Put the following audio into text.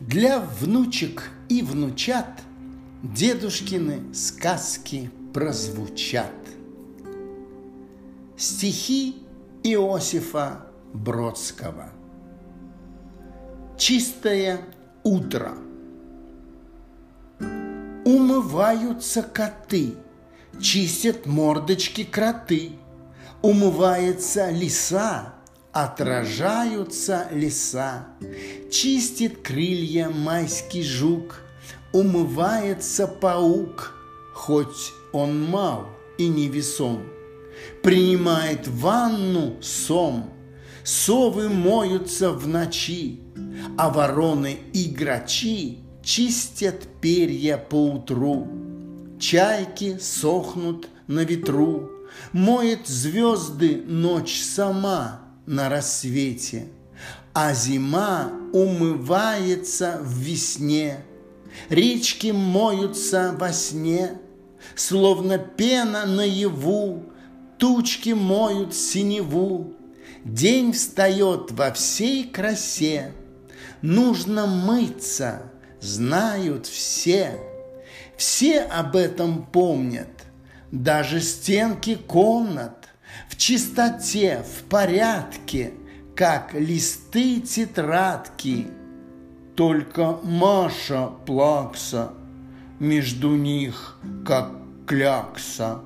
Для внучек и внучат Дедушкины сказки прозвучат. Стихи Иосифа Бродского. Чистое утро. Умываются коты, чистят мордочки кроты, Умывается лиса, отражаются леса, Чистит крылья майский жук, Умывается паук, хоть он мал и невесом, Принимает ванну сом, Совы моются в ночи, А вороны и грачи Чистят перья по утру. Чайки сохнут на ветру, Моет звезды ночь сама на рассвете, А зима умывается в весне, Речки моются во сне, Словно пена наяву, Тучки моют синеву, День встает во всей красе, Нужно мыться, знают все. Все об этом помнят, даже стенки комнат В чистоте, в порядке, как листы тетрадки. Только Маша плакса, между них, как клякса.